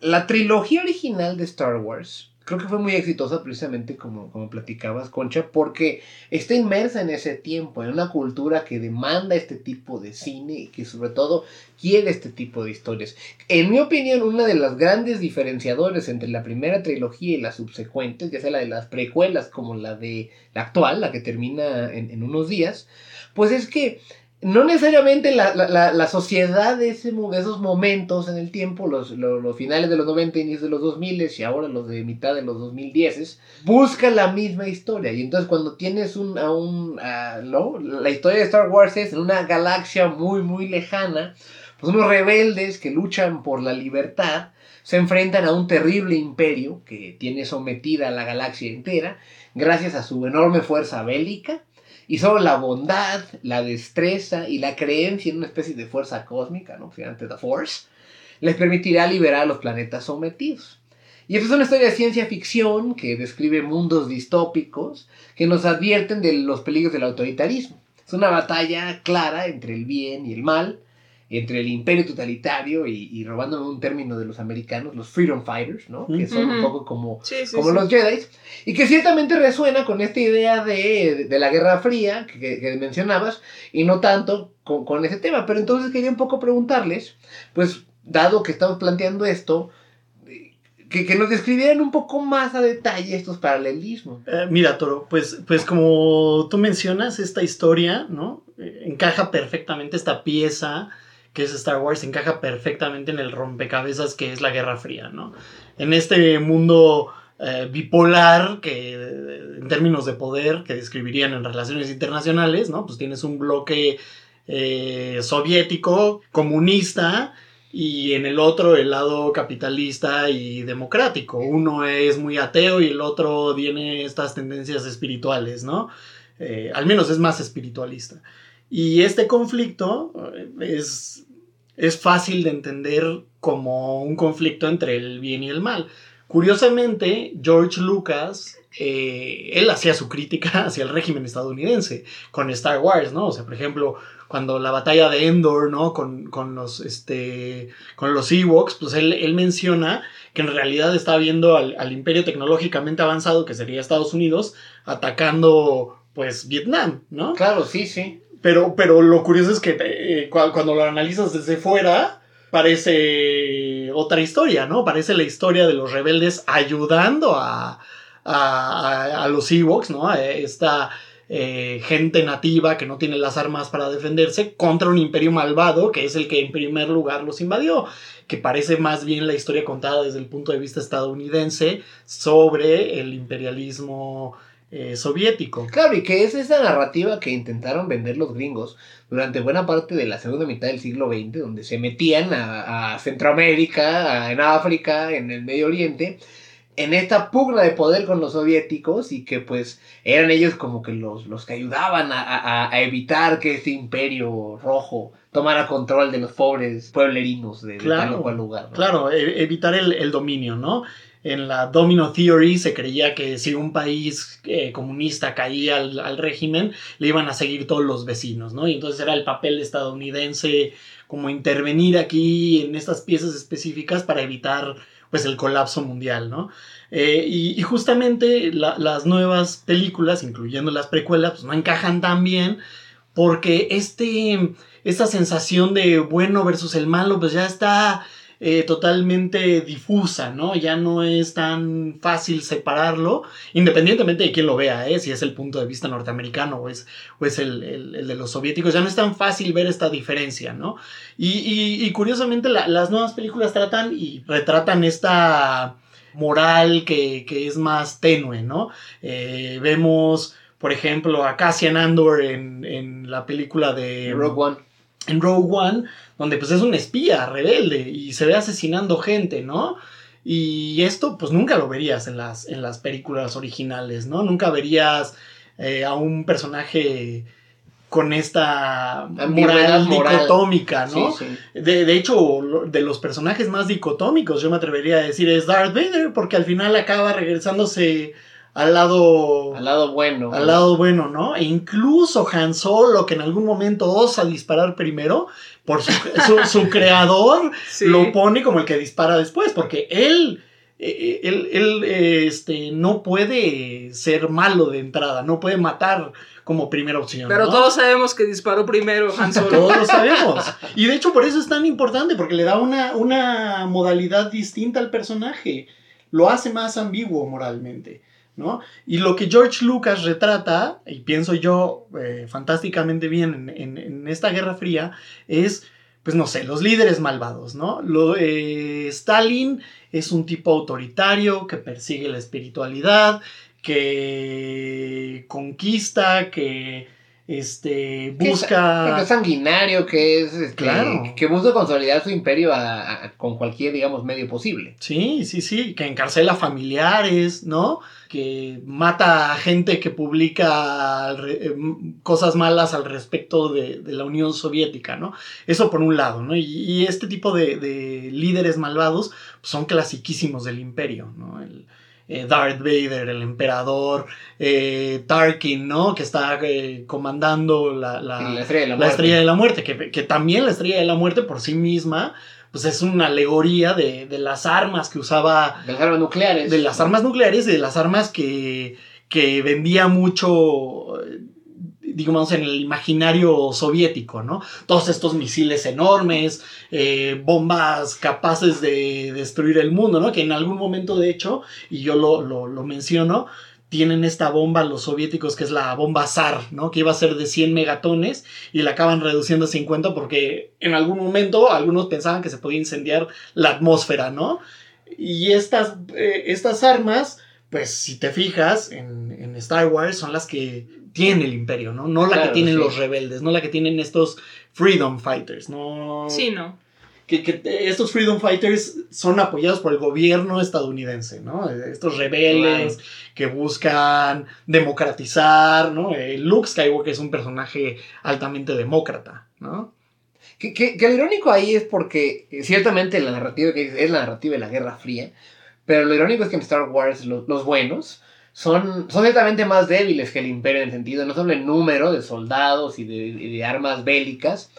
la trilogía original de Star Wars. Creo que fue muy exitosa precisamente como, como platicabas, Concha, porque está inmersa en ese tiempo, en una cultura que demanda este tipo de cine y que sobre todo quiere este tipo de historias. En mi opinión, una de las grandes diferenciadores entre la primera trilogía y las subsecuentes, ya sea la de las precuelas como la de la actual, la que termina en, en unos días, pues es que no necesariamente la, la, la, sociedad de, ese, de esos momentos en el tiempo, los, los, los finales de los 90, inicios de los 2000 y ahora los de mitad de los 2010, busca la misma historia. Y entonces cuando tienes un, a un, a- ¿no? La historia de Star Wars es en una galaxia muy, muy lejana, pues unos rebeldes que luchan por la libertad se enfrentan a un terrible imperio que tiene sometida a la galaxia entera gracias a su enorme fuerza bélica y solo la bondad, la destreza y la creencia en una especie de fuerza cósmica, ¿no? Finalmente, The Force, les permitirá liberar a los planetas sometidos. Y esta es una historia de ciencia ficción que describe mundos distópicos que nos advierten de los peligros del autoritarismo. Es una batalla clara entre el bien y el mal, entre el imperio totalitario y, y robándome un término de los americanos, los freedom fighters, ¿no? Que son un poco como Sí, sí, como sí. los Jedi, y que ciertamente resuena con esta idea de, de la Guerra Fría que, que- mencionabas, y no tanto con, con ese tema. Pero entonces quería un poco preguntarles, pues, dado que estamos planteando esto, que, que nos describieran un poco más a detalle estos paralelismos. Eh, mira, Toro, pues, pues como tú mencionas, esta historia, ¿no? Eh, encaja perfectamente esta pieza que es Star Wars, encaja perfectamente en el rompecabezas que es la Guerra Fría, ¿no? En este mundo eh, bipolar que en términos de poder que describirían en relaciones internacionales, ¿no? Pues tienes un bloque eh, soviético, comunista, y en el otro el lado capitalista y democrático. Uno es muy ateo y el otro tiene estas tendencias espirituales, ¿no? Eh, al menos es más espiritualista. Y este conflicto es, es fácil de entender como un conflicto entre el bien y el mal. Curiosamente, George Lucas, eh, él hacía su crítica hacia el régimen estadounidense con Star Wars, ¿no? O sea, por ejemplo, cuando la batalla de Endor, ¿no? Con, con los, este, con los Ewoks, pues él, él menciona que en realidad está viendo al, al imperio tecnológicamente avanzado, que sería Estados Unidos, atacando, pues, Vietnam, ¿no? Claro, sí, sí. Pero, pero lo curioso es que eh, cu- cuando lo analizas desde fuera, parece otra historia, ¿no? Parece la historia de los rebeldes ayudando a, a, a- los Ewoks, ¿no? A esta eh, gente nativa que no tiene las armas para defenderse contra un imperio malvado que es el que en primer lugar los invadió. Que parece más bien la historia contada desde el punto de vista estadounidense sobre el imperialismo eh, soviético. Claro, y que es esa narrativa que intentaron vender los gringos durante buena parte de la segunda mitad del siglo XX, donde se metían a, a Centroamérica, a- en África, en el Medio Oriente, en esta pugna de poder con los soviéticos y que pues eran ellos como que los, los que ayudaban a, a- a evitar que este imperio rojo tomara control de los pobres pueblerinos de, de tal Claro, o cual lugar. ¿no? Claro, e- evitar el, el dominio, ¿no? En la Domino Theory se creía que si un país eh, comunista caía al, régimen, le iban a seguir todos los vecinos, ¿no? Y entonces era el papel estadounidense como intervenir aquí en estas piezas específicas para evitar pues el colapso mundial, ¿no? Eh, y, justamente la, las nuevas películas, incluyendo las precuelas, pues no encajan tan bien porque este, esta sensación de bueno versus el malo, pues ya está eh, totalmente difusa, ¿no? Ya no es tan fácil separarlo, independientemente de quién lo vea, ¿eh? si es el punto de vista norteamericano o es, o el, el, de los soviéticos, ya no es tan fácil ver esta diferencia, ¿no? Y, y, y curiosamente la, las nuevas películas tratan y retratan esta moral que, que es más tenue, ¿no? Eh, vemos, por ejemplo, a Cassian Andor en, en la película de Rogue One. En Rogue One, donde pues es un espía rebelde y se ve asesinando gente, ¿no? Y esto pues nunca lo verías en las, en las películas originales, ¿no? Nunca verías eh, a un personaje con esta moral, moral, dicotómica, ¿no? Sí, sí. De, de, hecho, de los personajes más dicotómicos, yo me atrevería a decir, es Darth Vader, porque al final acaba regresándose al lado al lado bueno al lado bueno no e incluso Han Solo que en algún momento osa disparar primero por su, su, su creador sí. lo pone como el que dispara después porque él él, él este, no puede ser malo de entrada, no puede matar como primera opción. Pero ¿no? todos sabemos que disparó primero Han Solo. todos lo sabemos. Y de hecho por eso es tan importante, porque le da una, una modalidad distinta al personaje. Lo hace más ambiguo moralmente. ¿No? Y lo que George Lucas retrata, y pienso yo eh, fantásticamente bien en, en, en, esta Guerra Fría, es, pues no sé, los líderes malvados, ¿no? Lo, eh, Stalin es un tipo autoritario que persigue la espiritualidad, que conquista, que este, busca... Que es, sanguinario, que es... Este, claro. Que busca consolidar su imperio a, a, con cualquier, digamos, medio posible. Sí, sí, sí, que encarcela familiares, ¿no? Que mata a gente que publica eh, cosas malas al respecto de, de, la Unión Soviética, ¿no? Eso por un lado, ¿no? Y, y este tipo de, de líderes malvados pues, son clasiquísimos del imperio, ¿no? El, eh, Darth Vader, el emperador, eh, Tarkin, ¿no? Que está eh, comandando la, la, la, estrella de la, la estrella de la muerte, que, que, también la estrella de la muerte por sí misma, pues es una alegoría de, de las armas que usaba. De las armas nucleares. De las armas nucleares, de las armas que, que vendía mucho digamos, en el imaginario soviético, ¿no? Todos estos misiles enormes, eh, bombas capaces de destruir el mundo, ¿no? Que en algún momento, de hecho, y yo lo, lo, lo menciono, tienen esta bomba los soviéticos que es la bomba SAR, ¿no? Que iba a ser de 100 megatones y la acaban reduciendo a 50 porque en algún momento algunos pensaban que se podía incendiar la atmósfera, ¿no? Y estas, eh, estas armas, pues si te fijas en, en, Star Wars, son las que tiene el imperio, ¿no? No la claro, que tienen sí. los rebeldes, no la que tienen estos freedom fighters, ¿no? Sí, no. Que, que, estos freedom fighters son apoyados por el gobierno estadounidense, ¿no? Estos rebeldes claro. que buscan democratizar, ¿no? Eh, Luke Skywalker es un personaje altamente demócrata, ¿no? Que, que, que, lo irónico ahí es porque ciertamente la narrativa que es la narrativa de la Guerra Fría, pero lo irónico es que en Star Wars los, los buenos son, son ciertamente más débiles que el imperio en el sentido, no solo en número de soldados y de, y de armas bélicas,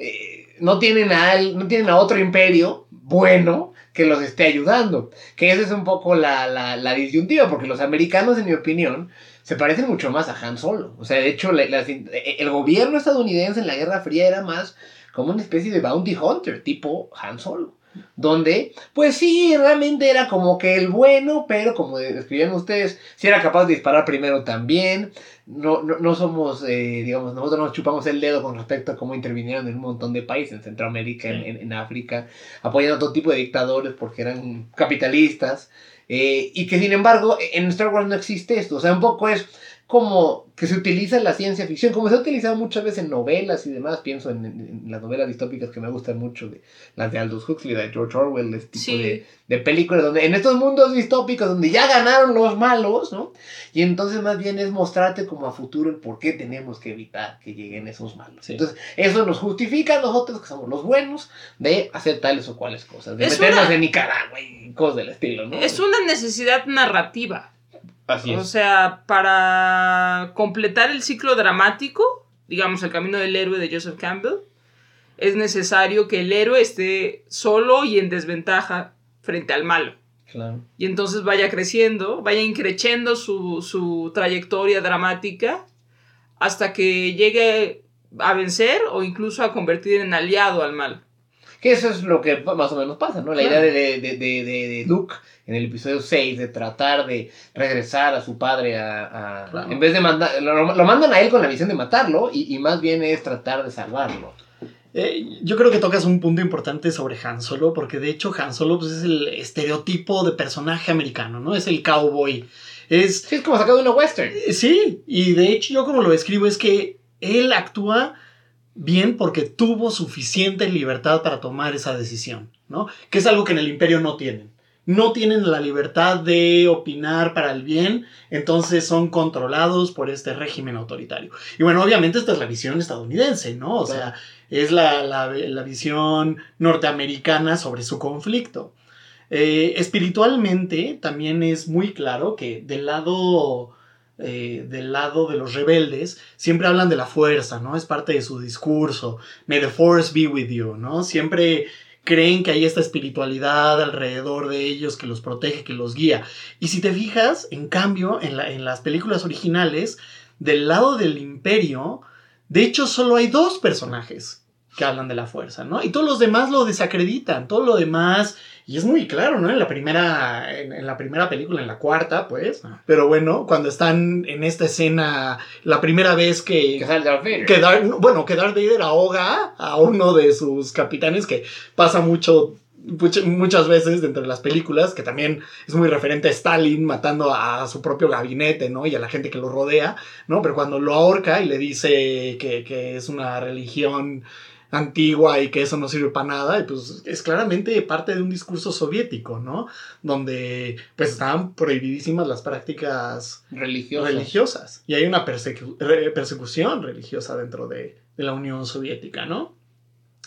eh, no, tienen a, no tienen otro imperio bueno que los esté ayudando. Que esa es un poco la, la, la, disyuntiva, porque los americanos, en mi opinión, se parecen mucho más a Han Solo. O sea, de hecho, la, el gobierno estadounidense en la Guerra Fría era más como una especie de bounty hunter, tipo Han Solo donde, pues sí, realmente era como que el bueno, pero como describían ustedes, si sí era capaz de disparar primero también. No, no, no somos, eh, digamos, nosotros nos chupamos el dedo con respecto a cómo intervinieron en un montón de países, en Centroamérica, sí. en, en, en, África, apoyando a todo tipo de dictadores porque eran capitalistas. Eh, y que sin embargo, en Star Wars no existe esto. O sea, un poco es como que se utiliza en la ciencia ficción, como se ha utilizado muchas veces en novelas y demás, pienso en, en, en las novelas distópicas que me gustan mucho, de, las de Aldous Huxley, de George Orwell, este tipo sí. de, de, películas, donde en estos mundos distópicos donde ya ganaron los malos, ¿no? Y entonces más bien es mostrarte como a futuro el por qué tenemos que evitar que lleguen esos malos. Sí. Entonces, eso nos justifica a nosotros que somos los buenos de hacer tales o cuales cosas, de es meternos una... en Nicaragua y cosas del estilo, ¿no? Es una necesidad narrativa. Así es. O sea, para completar el ciclo dramático, digamos, el camino del héroe de Joseph Campbell, es necesario que el héroe esté solo y en desventaja frente al malo. Claro. Y entonces vaya creciendo, vaya increciendo su, su trayectoria dramática hasta que llegue a vencer o incluso a convertir en aliado al mal. Que eso es lo que más o menos pasa, ¿no? La Claro. idea de, de, de, de, de Luke en el episodio 6 de tratar de regresar a su padre a... a- Claro. En vez de mandar... Lo, lo mandan a él con la visión de matarlo y, y más bien es tratar de salvarlo. Eh, yo creo que tocas un punto importante sobre Han Solo, porque de hecho Han Solo pues, es el estereotipo de personaje americano, ¿no? Es el cowboy. Es, Sí, es como sacado de una western. Eh, Sí, y de hecho yo como lo escribo es que él actúa bien porque tuvo suficiente libertad para tomar esa decisión, ¿no? Que es algo que en el imperio no tienen. No tienen la libertad de opinar para el bien, entonces son controlados por este régimen autoritario. Y bueno, obviamente esta es la visión estadounidense, ¿no? O sea, es la, la- la visión norteamericana sobre su conflicto. Eh, espiritualmente también es muy claro que del lado, eh, del lado de los rebeldes siempre hablan de la fuerza, ¿no? Es parte de su discurso. May the force be with you, ¿no? Siempre creen que hay esta espiritualidad alrededor de ellos que los protege, que los guía. Y si te fijas, en cambio, en, la- en las películas originales, del lado del imperio, de hecho solo hay dos personajes que hablan de la fuerza, ¿no? Y todos los demás lo desacreditan, todo lo demás, y es muy claro, ¿no? En la primera, en, en la primera película, en la cuarta, pues, pero bueno, cuando están en esta escena, la primera vez que, Que sale Darth Vader. que Dar- bueno, que Darth Vader ahoga a uno de sus capitanes, que pasa mucho, much- muchas veces dentro de las películas, que también es muy referente a Stalin matando a su propio gabinete, ¿no? Y a la gente que lo rodea, ¿no? Pero cuando lo ahorca y le dice que, que es una religión antigua y que eso no sirve para nada, y pues es claramente parte de un discurso soviético, ¿no? Donde pues estaban prohibidísimas las prácticas Religioso. religiosas. Y hay una persecu- persecución religiosa dentro de, de la Unión Soviética, ¿no?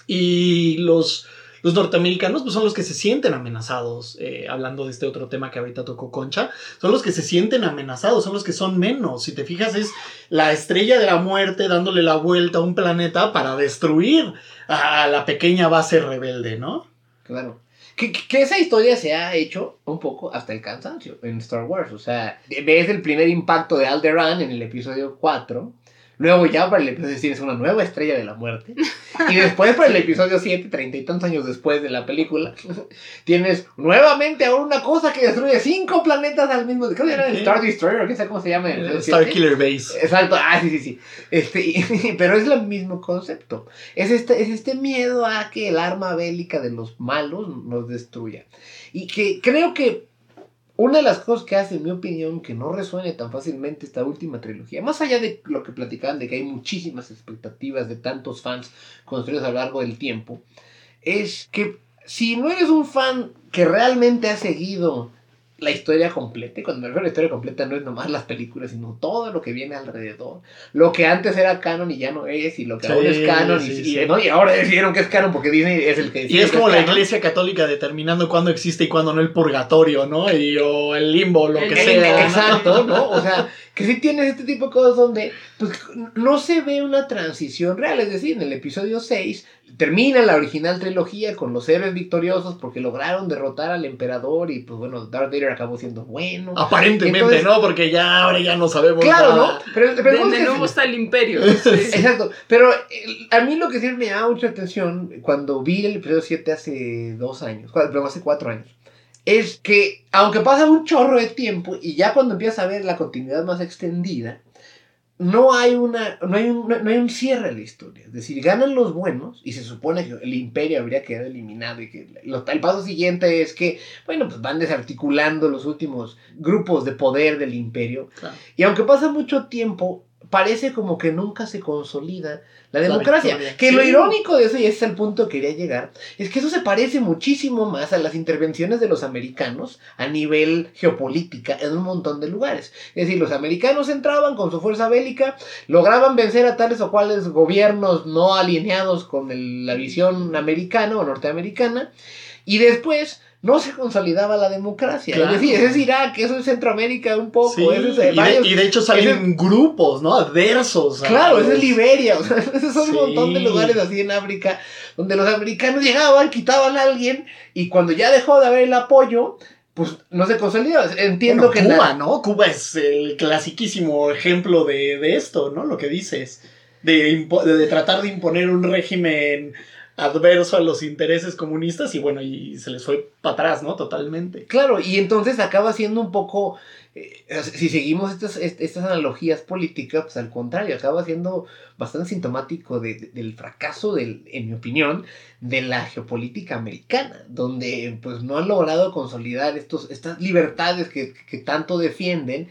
Y los, los norteamericanos pues, son los que se sienten amenazados, eh, hablando de este otro tema que ahorita tocó Concha, son los que se sienten amenazados, son los que son menos. Si te fijas, es la estrella de la muerte dándole la vuelta a un planeta para destruir a la pequeña base rebelde, ¿no? Claro. Que, que- esa historia se ha hecho un poco hasta el cansancio en Star Wars. O sea, ves el primer impacto de Alderaan en el episodio 4. Luego ya para el episodio 7 es una nueva estrella de la muerte. Y después para el episodio 7, treinta y tantos años después de la película, tienes nuevamente ahora una cosa que destruye cinco planetas al mismo tiempo. Creo que era el. Star Destroyer, o qué sé cómo se llama. en el episodio Star 7. Killer Base. Exacto, ah, sí, sí, sí. Este, y- pero es el mismo concepto. Es este, es este miedo a que el arma bélica de los malos nos destruya. Y que creo que una de las cosas que hace, en mi opinión, que no resuene tan fácilmente esta última trilogía, más allá de lo que platicaban de que hay muchísimas expectativas de tantos fans construidos a lo largo del tiempo, es que si no eres un fan que realmente ha seguido la historia completa, y cuando me refiero a la historia completa no es nomás las películas, sino todo lo que viene alrededor, lo que antes era canon y ya no es, y lo que Sí, ahora es canon, y, sí, y-. ¿no? y ahora decidieron que es canon porque Disney es el que Y decide es que como la canon. iglesia católica determinando cuándo existe y cuándo no el purgatorio, ¿no? Y, o el limbo, lo El- que el sea. Exacto, ¿no? O sea, que sí tienes este tipo de cosas donde pues, no se ve una transición real. Es decir, en el episodio 6 termina la original trilogía con los héroes victoriosos porque lograron derrotar al emperador y pues bueno, Darth Vader acabó siendo bueno. Aparentemente, Entonces- ¿no? Porque ya ahora ya no sabemos Claro, nada. ¿no? Pero, pero De, es nuevo está el imperio. Sí. Exacto, pero eh, a mí lo que siempre me llama mucha atención cuando vi el episodio 7 hace dos años, hace cuatro años, es que aunque pasa un chorro de tiempo y ya cuando empiezas a ver la continuidad más extendida, no hay, una, no, hay un, no hay un cierre a la historia. Es decir, ganan los buenos y se supone que el imperio habría quedado eliminado y que lo- el paso siguiente es que, bueno, pues van desarticulando los últimos grupos de poder del imperio Claro. y aunque pasa mucho tiempo, parece como que nunca se consolida la democracia. que lo irónico de eso, y ese es el punto que quería llegar, es que eso se parece muchísimo más a las intervenciones de los americanos a nivel geopolítica en un montón de lugares. Es decir, los americanos entraban con su fuerza bélica, lograban vencer a tales o cuales gobiernos no alineados con el- la visión americana o norteamericana, y después no se consolidaba la democracia. Claro. Es decir, ese es Irak, eso es Centroamérica un poco. Sí, ese es, y, de, varios- y de hecho salen grupos, ¿no? Adversos. Claro, ese es Liberia, o sea, esos son Sí. un montón de lugares así en África donde los americanos llegaban, quitaban a alguien y cuando ya dejó de haber el apoyo, pues no se consolidaba. Entiendo Bueno, que la- Cuba, ¿no? Cuba es el clasiquísimo ejemplo de, de esto, ¿no? Lo que dices. De, de- de tratar de imponer un régimen adverso a los intereses comunistas y bueno, y se les fue para atrás, ¿no? Totalmente. Claro, y entonces acaba siendo un poco, eh, si seguimos estas, est- estas analogías políticas, pues al contrario, acaba siendo bastante sintomático de- de- del fracaso, del, en mi opinión, de la geopolítica americana, donde pues no han logrado consolidar estos, estas libertades que, que tanto defienden,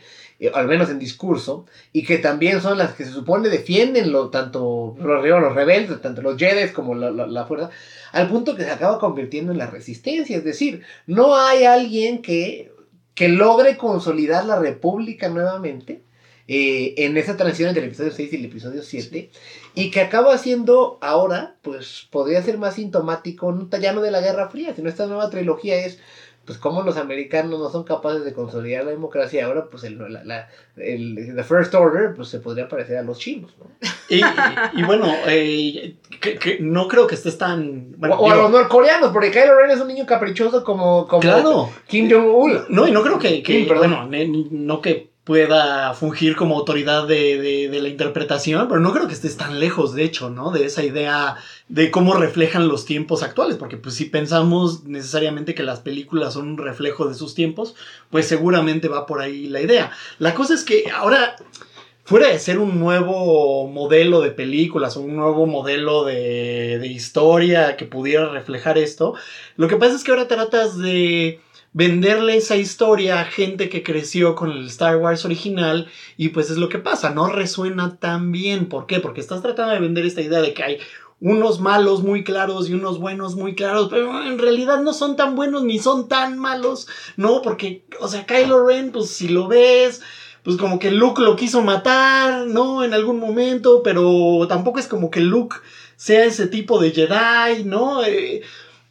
al menos en discurso, y que también son las que se supone defienden lo, tanto los, los rebeldes, tanto los Jedi como la, la- la fuerza, al punto que se acaba convirtiendo en la resistencia, es decir, no hay alguien que, que logre consolidar la república nuevamente eh, en esa transición entre el episodio 6 y el episodio 7 y que acaba siendo ahora, pues podría ser más sintomático, no ya no de la Guerra Fría, sino esta nueva trilogía es pues como los americanos no son capaces de consolidar la democracia ahora pues el, la, la- el the first order pues se podría parecer a los chinos ¿no? Y, y- y bueno, eh, que, que no creo que estés tan... Bueno, o, a los norcoreanos porque Kylo Ren es un niño caprichoso como, como claro. Kim Jong-un No, y no creo que, que- Sí, bueno, no que pueda fungir como autoridad de, de- la interpretación, pero no creo que estés tan lejos, de hecho, ¿no? De esa idea de cómo reflejan los tiempos actuales, porque pues si pensamos necesariamente que las películas son un reflejo de sus tiempos, pues seguramente va por ahí la idea. La cosa es que ahora, fuera de ser un nuevo modelo de películas un nuevo modelo de, de historia que pudiera reflejar esto, lo que pasa es que ahora tratas de venderle esa historia a gente que creció con el Star Wars original y pues es lo que pasa, no resuena tan bien. ¿Por qué? Porque estás tratando de vender esta idea de que hay unos malos muy claros y unos buenos muy claros, pero en realidad no son tan buenos ni son tan malos, ¿no? Porque, o sea, Kylo Ren, pues si lo ves, pues como que Luke lo quiso matar, ¿no? En algún momento, pero tampoco es como que Luke sea ese tipo de Jedi, ¿no? Eh,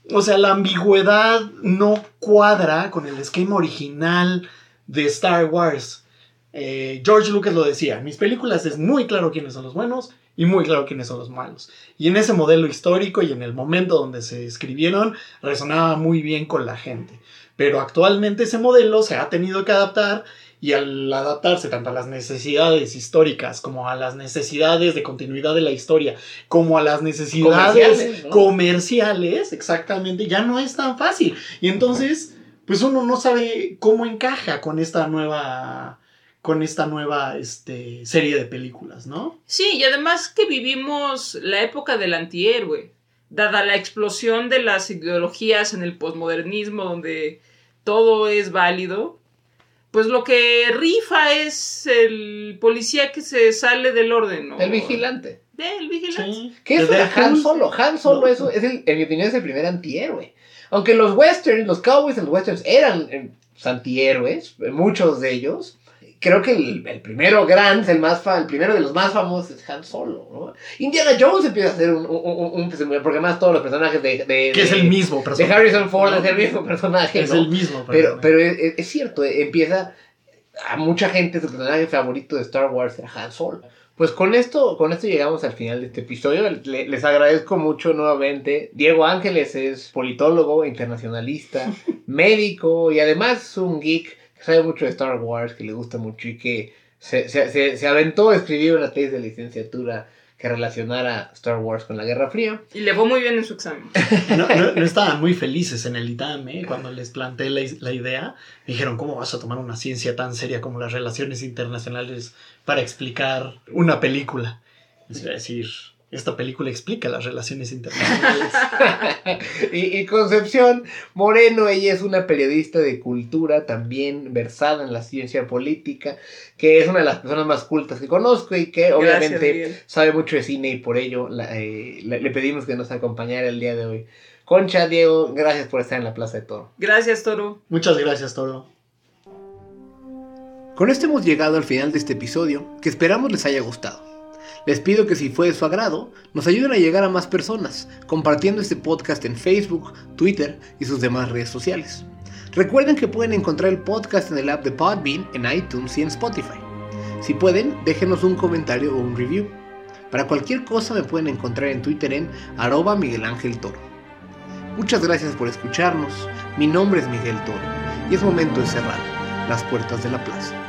o sea, la ambigüedad no cuadra con el esquema original de Star Wars. Eh, George Lucas lo decía, en mis películas es muy claro quiénes son los buenos y muy claro quiénes son los malos. Y en ese modelo histórico y en el momento donde se escribieron, resonaba muy bien con la gente. Pero actualmente ese modelo se ha tenido que adaptar y al adaptarse tanto a las necesidades históricas como a las necesidades de continuidad de la historia, como a las necesidades Comerciales, ¿no? comerciales, exactamente, ya no es tan fácil. Y entonces, pues uno no sabe cómo encaja con esta nueva con esta nueva este, serie de películas, ¿no? Sí, y además que vivimos la época del antihéroe, dada la explosión de las ideologías en el posmodernismo donde todo es válido, pues lo que rifa es el policía que se sale del orden, ¿no? el vigilante El vigilante. Sí. ¿Qué es Desde Han Solo? Han Solo No. es, es el, en mi opinión es el primer antihéroe. Aunque los westerns, los cowboys en los westerns eran eh, antihéroes, muchos de ellos. Creo que el, el primero gran, el más fa- el primero de los más famosos es Han Solo, ¿no? Indiana Jones empieza a ser un, un- un- un- porque más todos los personajes de, de- Que es de- el mismo de personaje. Harrison Ford ¿no? es el mismo personaje, Es ¿no? el mismo Pero, personaje. pero es, es cierto, eh, empieza a mucha gente, su personaje favorito de Star Wars era Han Solo. Pues con esto, con esto llegamos al final de este episodio. Le- les agradezco mucho nuevamente. Diego Ángeles es politólogo, internacionalista, médico y además es un geek que sabe mucho de Star Wars, que le gusta mucho y que se, se, se, se aventó a escribir una tesis de licenciatura que relacionara Star Wars con la Guerra Fría. Y le fue muy bien en su examen. No, no- no estaban muy felices en el ITAM, ¿eh? Cuando les planteé la, la idea. Me dijeron, ¿cómo vas a tomar una ciencia tan seria como las relaciones internacionales para explicar una película? A decir, esta película explica las relaciones internacionales. y, y Concepción Moreno, ella es una periodista de cultura también versada en la ciencia política, que es una de las personas más cultas que conozco y que obviamente sabe mucho de cine y por ello la- eh, le, le pedimos que nos acompañara el día de hoy. Concha, Diego, gracias por estar en la Plaza de Toro. Gracias, Toro. Muchas gracias, Toro. Con esto hemos llegado al final de este episodio, que esperamos les haya gustado. Les pido que si fue de su agrado, nos ayuden a llegar a más personas, compartiendo este podcast en Facebook, Twitter y sus demás redes sociales. Recuerden que pueden encontrar el podcast en el app de Podbean, en iTunes y en Spotify. Si pueden, déjenos un comentario o un review. Para cualquier cosa me pueden encontrar en Twitter en arroba Miguel Ángel Toro. Muchas gracias por escucharnos. Mi nombre es Miguel Toro y es momento de cerrar las puertas de la plaza.